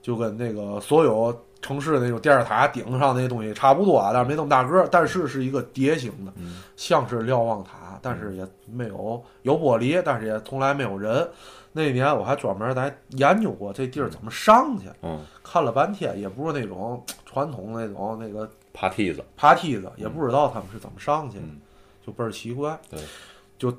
就跟那个所有城市的那种电视塔顶上那些东西差不多啊，但是没那么大个儿，但是是一个蝶形的，嗯。像是瞭望塔，但是也没有有玻璃，但是也从来没有人。那年我还专门来研究过这地儿怎么上去，嗯，看了半天，也不是那种传统那种那个爬梯子，爬梯子，也不知道他们是怎么上去的，嗯。就倍儿奇怪。对，就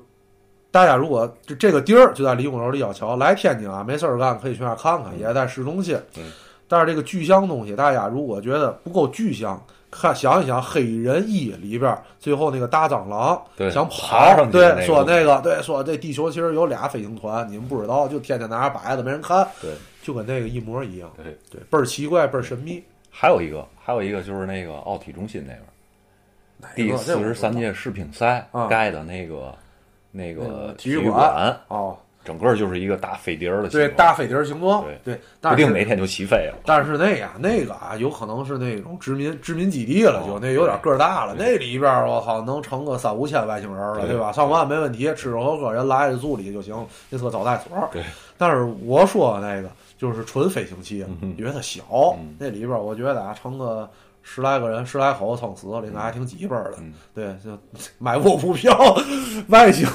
大家如果这这个地儿就在李公楼立交桥，来天津啊没事儿干可以去那儿看看，也在市中心。嗯但是这个具象东西，大家如果觉得不够具象，看想一想《黑人一》里边最后那个大蟑螂想跑，对那，个说那个对说这地球其实有俩飞行团，你们不知道，就天天在那儿摆着没人看，对就跟那个一模一样。对。对，倍儿奇怪，倍儿神秘。还有一个，还有一个就是那个奥体中心那边，第四十三届世乒赛啊盖的那个那那个个体育育馆哦，整个就是一个大飞碟儿的形对，状，大飞碟儿形状，对对，不定哪天就起飞了。但是那呀，那个啊，有可能是那种殖民殖民基地了，就哦那有点个儿大了。那里边儿我靠，能成个三五千外星人了，对对吧？上万没问题，吃喝喝人来了住里就行，那是个招待所。对，但是我说那个就是纯飞行器，因为它小，嗯那里边儿我觉得啊，成个。十来个人，十来口撑死了，应该还挺几本儿的。嗯对，就买卧铺票，外星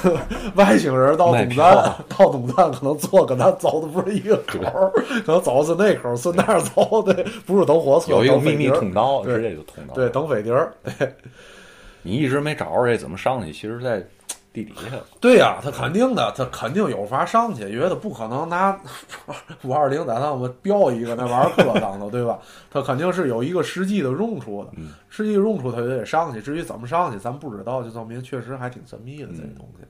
外星人到东站，到东站可能坐跟咱走的不是一个口儿，可能走的是那口儿，顺那儿走，对，不是等火车，有一个秘密通道，对直接就通到。对，，等飞碟儿，对你一直没找着这怎么上去，其实在地底下。对呀、他肯定的，他肯定有法上去，因为他不可能拿 五二零在上面标一个那玩意儿搁上头，对吧？他肯定是有一个实际的用处的，嗯实际用处他就得上去。至于怎么上去，咱不知道，就证明确实还挺神秘的这嗯东西。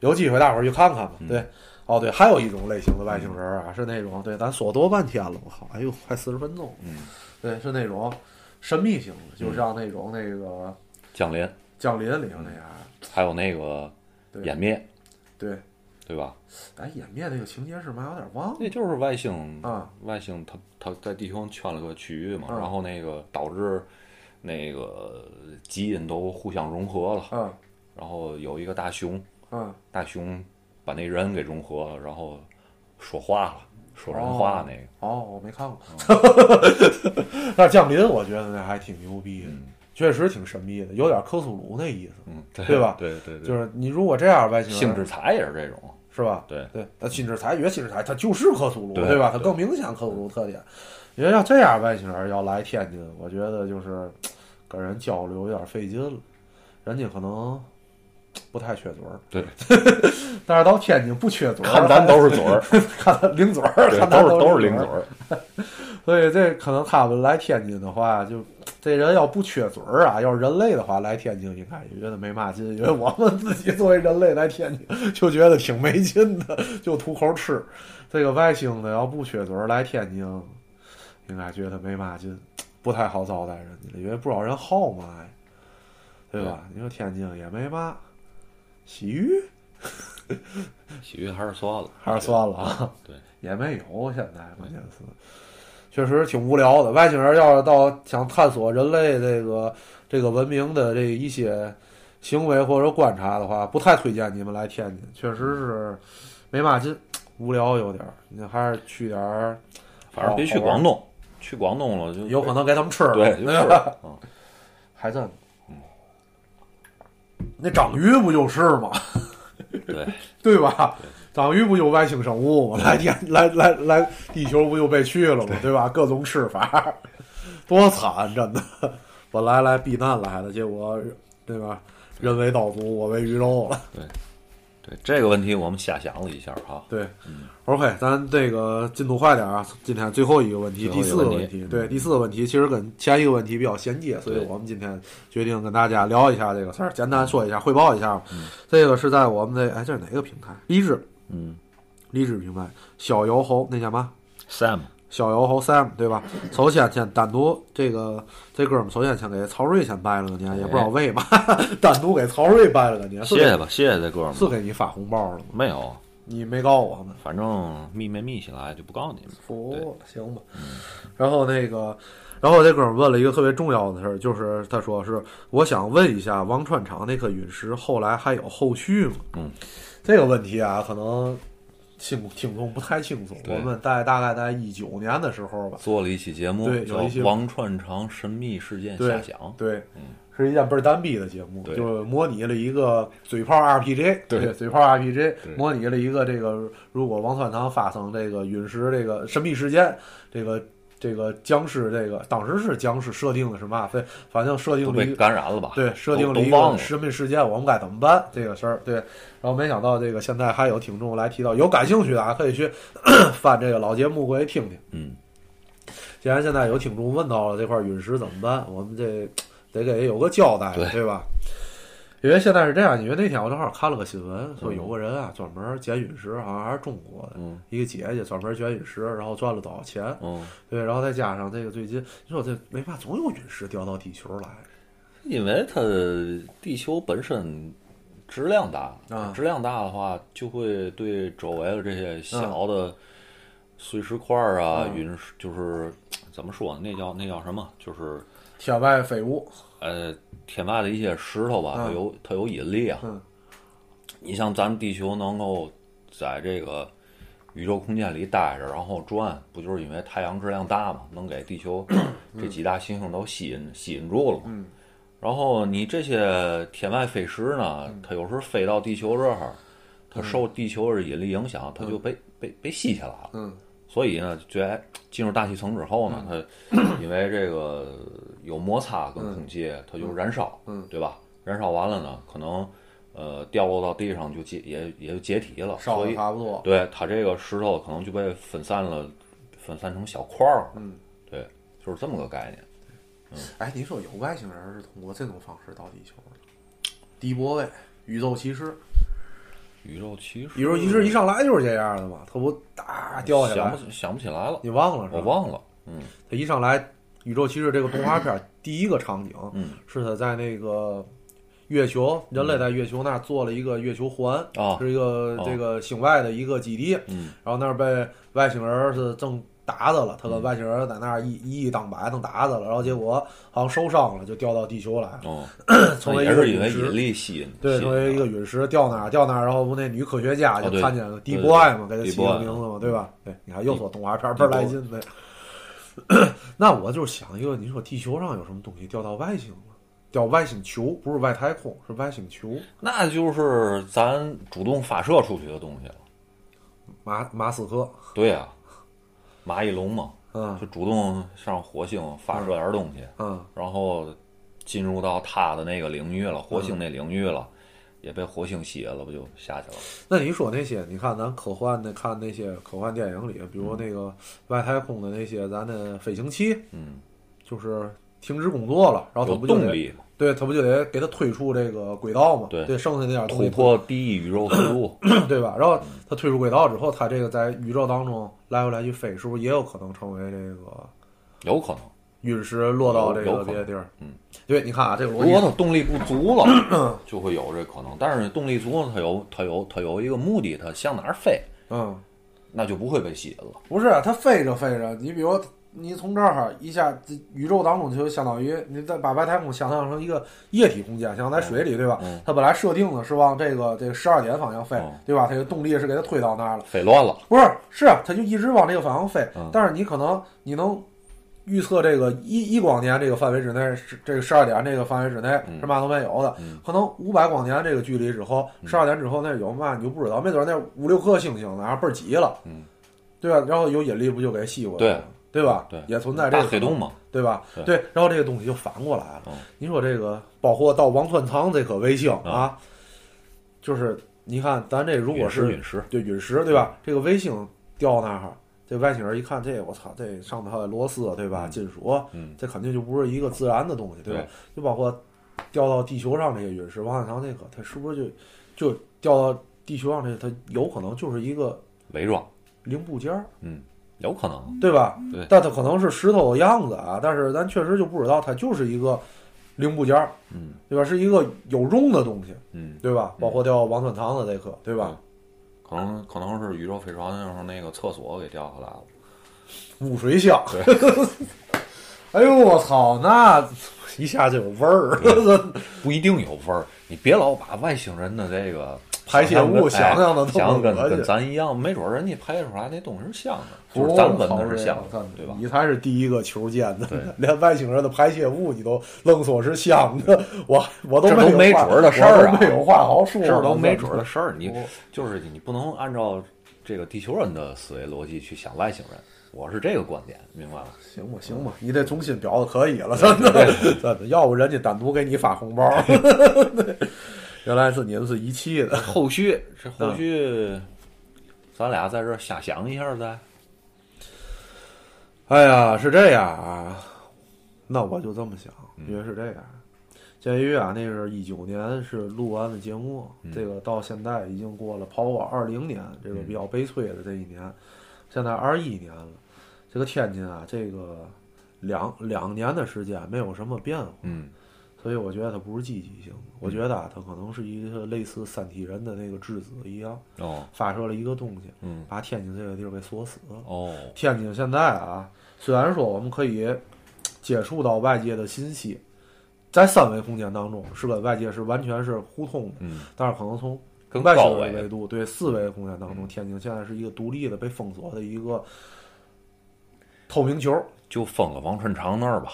有机会大伙儿去看看吧。嗯对，哦对，还有一种类型的外星人啊，是那种对，咱说多半天了，我靠，哎呦，快四十分钟。嗯，对，是那种神秘型的，就像那种那个降临，降临里头那样。还有那个对。湮灭，对，对吧？哎湮灭那个情节是嘛？有点忘了。那就是外星啊，外星它它在地球上圈了个区域嘛，嗯然后那个导致那个基因都互相融合了，嗯然后有一个大熊，嗯，大熊把那人给融合了，然后说话了，说人话那个，哦，我没看过。但是降临，我觉得那还挺牛逼的，嗯确实挺神秘的，有点克苏鲁那意思。嗯，对吧对对对，就是你如果这样外星人性之彩也是这种，是吧？对对，那新之彩，越新之彩，它就是克苏鲁，对吧？它更明显克苏鲁特点。因为要这样外星人要来天津，我觉得就是跟人交流有点费劲了，人家可能不太缺嘴儿，对，但是到天津不缺嘴儿，看咱都是嘴儿，看他零嘴儿，看咱都是都是零零嘴儿，所以这可能他们来天津的话，就这人要不缺嘴儿啊，要是人类的话来天津应该也觉得没嘛劲，因为我们自己作为人类来天津就觉得挺没劲的，就图口吃。这个外星的要不缺嘴儿来天津，应该觉得没嘛劲，不太好招待人家，因为不少人好嘛呀，对吧？你说天津也没嘛，洗浴洗浴还是算了，还是算了啊。对，也没有，现在关键是，确实挺无聊的。外星人要是到想探索人类这个这个文明的这一些行为或者观察的话，不太推荐你们来天津，确实是没嘛劲，无聊有点儿。你还是去点儿，反正别去广东，去广东了就有可能给他们吃了，对，就对是吧？嗯还真，那章鱼不就是吗？对，对吧？章鱼不就外星生物吗？来天来来来，地球不就被去了吗？对吧？各种吃法，多惨，真的。本来来避难来的，结果对吧？人为刀俎，我为鱼肉了。对对这个问题我们瞎想了一下哈，对，OK，咱这个进度快点啊！今天最后一个问题，第四个问题，对，第四个问题其实跟前一个问题比较衔接，所以我们今天决定跟大家聊一下这个事儿，简单说一下，汇报一下。嗯这个是在我们的哎，这是哪个平台？荔枝，嗯荔枝品牌，小油猴那叫嘛？，Sam，小油猴 Sam 对吧？首先先单独这个这哥们儿首先先给曹睿先拜了个年，也不知道为嘛，单独给曹睿拜了个年，谢谢吧，谢谢这哥们儿，是给你发红包了吗？没有，你没告我们。反正密没密起来就不告诉你们，哦，行吧。然后那个，然后这哥们儿问了一个特别重要的事儿，就是他说是我想问一下，王川厂那颗陨石后来还有后续吗？嗯，这个问题啊，可能听听众不太清楚。我们在大概在一九年的时候吧，做了一期节目叫对有一些《王串长神秘事件对瞎想》，对，嗯是一件倍儿单逼的节目，对就是模拟了一个嘴炮 RPG，对嘴炮 RPG 模拟了一个这个如果王串堂发生这个陨石这个神秘事件，这个这个僵尸这个当时是僵尸设定的是嘛？对，反正设定被了一个感染了吧？对设定了一个神秘事件，我们该怎么办这个事儿？对，然后没想到这个现在还有听众来提到，有感兴趣的啊，可以去 翻这个老节目过去听听。嗯，既然现在有听众问到了这块陨石怎么办，我们这得给有个交代，对对吧？因为现在是这样，因为那天我正好看了个新闻，说嗯有个人啊专门捡陨石，好像还是中国的、嗯一个姐姐专门捡陨石，然后赚了多少钱？嗯，对，然后再加上这个最近，你说这没法总有陨石掉到地球来，因为它地球本身质量大啊质量大的话，就会对周围的这些小的碎石块儿啊、嗯陨石，就是怎么说呢？那叫那叫什么？就是天外飞物，呃，天外的一些石头吧，它嗯有它有引力啊。嗯你像咱地球能够在这个宇宙空间里待着，然后转，不就是因为太阳质量大嘛，能给地球 这几大行星都吸引吸引住了嘛。嗯然后你这些天外飞石呢，它有时候飞到地球这儿，它受地球的引力影响，它就被被被吸起来了。嗯所以呢，在进入大气层之后呢，它因为这个有摩擦跟空气，它就燃烧，嗯对吧？燃烧完了呢，可能呃掉落到地上就解也也就解体了，烧的所以差不多。对它这个石头可能就被分散了，分散成小块儿。嗯，对，就是这么个概念。哎，你说有外星人是通过这种方式到地球的？迪波威，宇宙骑士，宇宙骑士，宇宙骑士一上来就是这样的嘛，他不哒掉下来想不，起想不起来了，你忘了是吧？我忘了。嗯他一上来，宇宙骑士这个动画片儿第一个场景嗯是他在那个月球，人类在月球那儿做了一个月球环，啊是一个哦这个星外的一个基地，嗯然后那儿被外星人是正打的了，他跟外星人在那儿一一一当百正打的了，然后结果好像受伤了，就掉到地球来了，哦，成为一也是因为个陨石引力吸引，对，成为一个陨石掉那儿，掉那儿，然后不那女科学家就看见了对 D boy 嘛，给他起个名字嘛，嗯对吧？对，你看又说动画片儿倍儿来劲的。那我就是想一个，你说地球上有什么东西掉到外星了？掉外星球，不是外太空，是外星球。那就是咱主动发射出去的东西了。马马斯克，对呀、马一龙嘛，嗯就主动上火星发射点东西，嗯然后进入到他的那个领域了，火星那领域了，也被火星吸引了，不就下去了？那你说那些，你看咱科幻的看那些科幻电影里，比如那个外太空的那些咱的飞行器，嗯，就是停止工作了，然后有它不动力嘛，对，它不就得给它推出这个轨道嘛？对对，剩下那点突破第一宇宙速度，对吧？然后它推出轨道之后，它这个在宇宙当中来回来去飞，是不是也有可能成为这个有可能。陨石落到这个别的地儿？嗯，对，你看啊，这个如果它动力不足了，就会有这可能。但是动力足了，它有它有它有一个目的，它向哪儿飞，嗯，那就不会被吸引了。不是啊它飞着飞着，你比如你从这儿一下，这宇宙当中就相当于你再把外太空想象成一个液体空间，像在水里，对吧？嗯它本来设定的是往这个这个十二点方向飞嗯，对吧？它的动力是给它推到那儿了。飞乱了，不是，是啊，它就一直往这个方向飞，嗯但是你可能你能预测这个一一光年这个范围之内，是这个十二点这个范围之内嗯。是嘛都没有的，嗯。可能五百光年这个距离之后，十二点之后那有嘛你就不知道，没准那五六颗星星那倍儿挤了，嗯，对吧？然后有引力不就给吸过来了，对。吧？对。也存在这个大黑洞，嘛，对吧？对。对，然后这个东西就反过来了。嗯。你说这个包括到王川藏这颗卫星嗯。啊，就是你看咱这如果是陨石，对陨石，对吧？这个卫星掉那儿，这外星人一看，这我操，这上头还有螺丝，对吧？嗯金属，嗯这肯定就不是一个自然的东西，对吧？就包括掉到地球上这些陨石，王汉长那个，它是不是就就掉到地球上这，它有可能就是一个伪装，零部件儿，嗯，有可能，对吧？对但它可能是石头的样子啊，但是咱确实就不知道它就是一个零部件儿，嗯对吧？是一个有用的东西，嗯，对吧？包括掉王川堂的这颗，对吧？可能可能是宇宙飞船上那个厕所给掉下来了，污水箱。哎呦我操，那一下就有味儿，不一定有味儿。你别老把外星人的这个排泄物想象的哎想跟跟。咱一样，没准人家排出来那东西是香的，不就是咱闻的是香的，对吧？你才是第一个球见的，连外星人的排泄物你都愣说是香的，我我都这没没准儿的事儿啊没有话好说，这都没准儿的事儿，你就是你不能按照这个地球人的思维逻辑去想外星人，我是这个观点，明白了？行吧，行吧，你这中心表的可以了，真的，真的，要不人家单独给你发红包。原来是你们是一气的，后续这嗯后续，咱俩在这儿瞎想一下再。哎呀，是这样啊，那我就这么想，嗯因为是这样。鉴于啊，那是一九年是录完的节目，嗯这个到现在已经过了跑我二零年，这个比较悲催的这一年，现在二一年了。这个天津啊，这个两两年的时间没有什么变化，嗯所以我觉得它不是积极性。的，我觉得啊，它可能是一个类似三体人的那个质子一样，哦发射了一个东西，嗯把天津这个地儿给锁死了。哦。天津现在啊，虽然说我们可以接触到外界的信息，在三维空间当中是跟外界是完全是互通的，嗯，但是可能从更外高维星维度对四维空间当中，天津现在是一个独立的被封锁的一个透明球。就封个王春长那儿吧。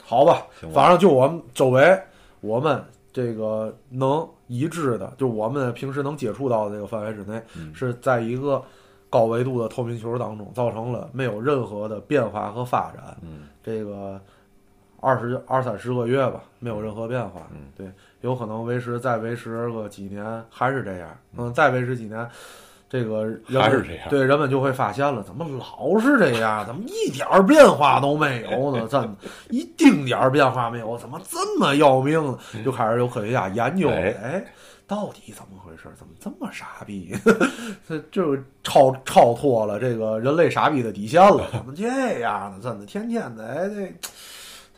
好吧，吧反正就我们周围，我们这个能一致的，就我们平时能接触到的这个范围之内，嗯是在一个高维度的透明球当中，造成了没有任何的变化和发展。嗯这个二十二三十个月吧，没有任何变化。嗯对，有可能维持再维持个几年还是这样，嗯，再维持几年。这个人还是这样对人们就会发现了，怎么老是这样？怎么一点儿变化都没有呢？怎么，一丁点儿变化没有，怎么这么要命呢？就开始有科学家研究，哎哎，到底怎么回事？怎么这么傻逼？这就超超脱了这个人类傻逼的底线了，怎么这样呢？怎的，天天的，哎，这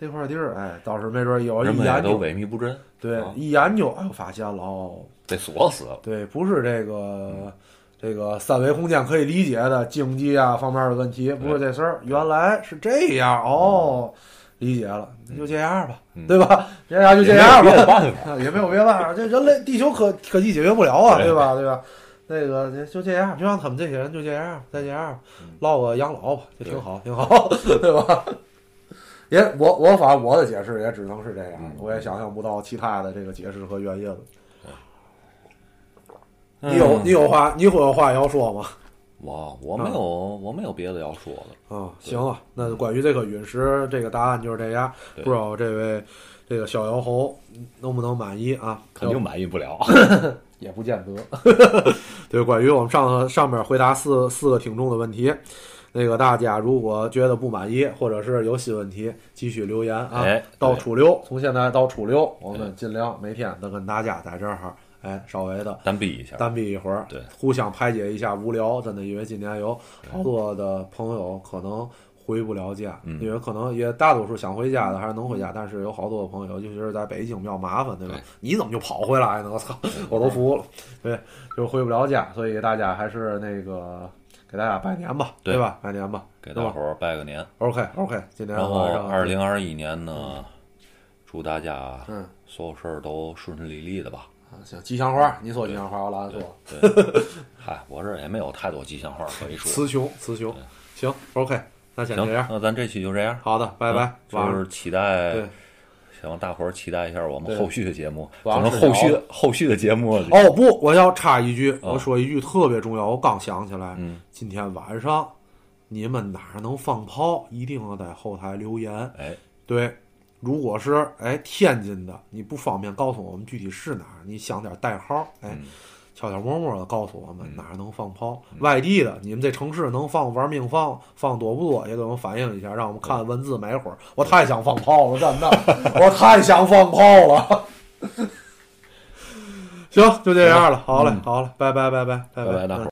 这块地儿，哎，倒是没准有一研究，萎靡不振，对啊，一研究，哎呦，发现了哦，被锁死了。对，不是这个这个三维空间可以理解的经济啊方面的问题，不是这事儿，原来是这样哦，理解了，那就这样吧，嗯对吧？这样就这样吧，办法。也没有别的办法，这人类地球科科技解决不了啊，对对吧？对吧？那个就这样，就让他们这些人就这样，再这样，落个养老吧，就挺好，挺好，对吧？也我我反正我的解释也只能是这样，嗯我也想象不到其他的这个解释和原因了。嗯你有你有话你会有话要说吗？我我没有我没有别的要说的。啊，行了，那关于这个陨石这个答案就是这样，不知道这位这个逍遥侯能不能满意啊？肯定满意不了。也不见得。对，关于我们上上面回答四四个听众的问题，那个大家如果觉得不满意，或者是有新问题，继续留言啊。哎到初六，从现在到初六，我们尽量每天都跟大家在这儿，哎，稍微的单逼一下。单逼一会儿，对，互相排解一下无聊。真的，因为今年有好多的朋友可能回不了家，嗯因为可能也大多数想回家的还是能回家，但是有好多朋友，尤其是在北京比较麻烦，对吧？对你怎么就跑回来呢？我操，我都服了。对，就是回不了家，所以大家还是那个给大家拜年吧，对吧？拜年吧，给大伙儿拜个年。？OK OK，今年然后二零二一年呢，祝大家嗯所有事儿都顺顺利利的吧。啊行吉祥话，你说吉祥话，我懒得说。对，嗨，我这儿也没有太多吉祥话可以说。词穷词穷，行 OK，那先这样，，那咱这期就这样。好的，拜拜嗯，就是期待对，希望大伙儿期待一下我们后续的节目，可能后续后续的节目哦不，我要插一句，哦我说一句特别重要，我刚想起来，嗯，今天晚上你们哪儿能放炮，一定要在后台留言。哎，对，如果是哎天津的，你不方便告诉我们具体是哪儿，你想点代号，哎。嗯悄悄摸摸的告诉我们哪儿能放炮。外地的，你们这城市能放玩命放，放多不多，也给我们反映一下，让我们看文字没会儿。我太想放炮了，真的，我太想放炮了。行，就这样了。好嘞，好嘞，拜拜拜拜拜拜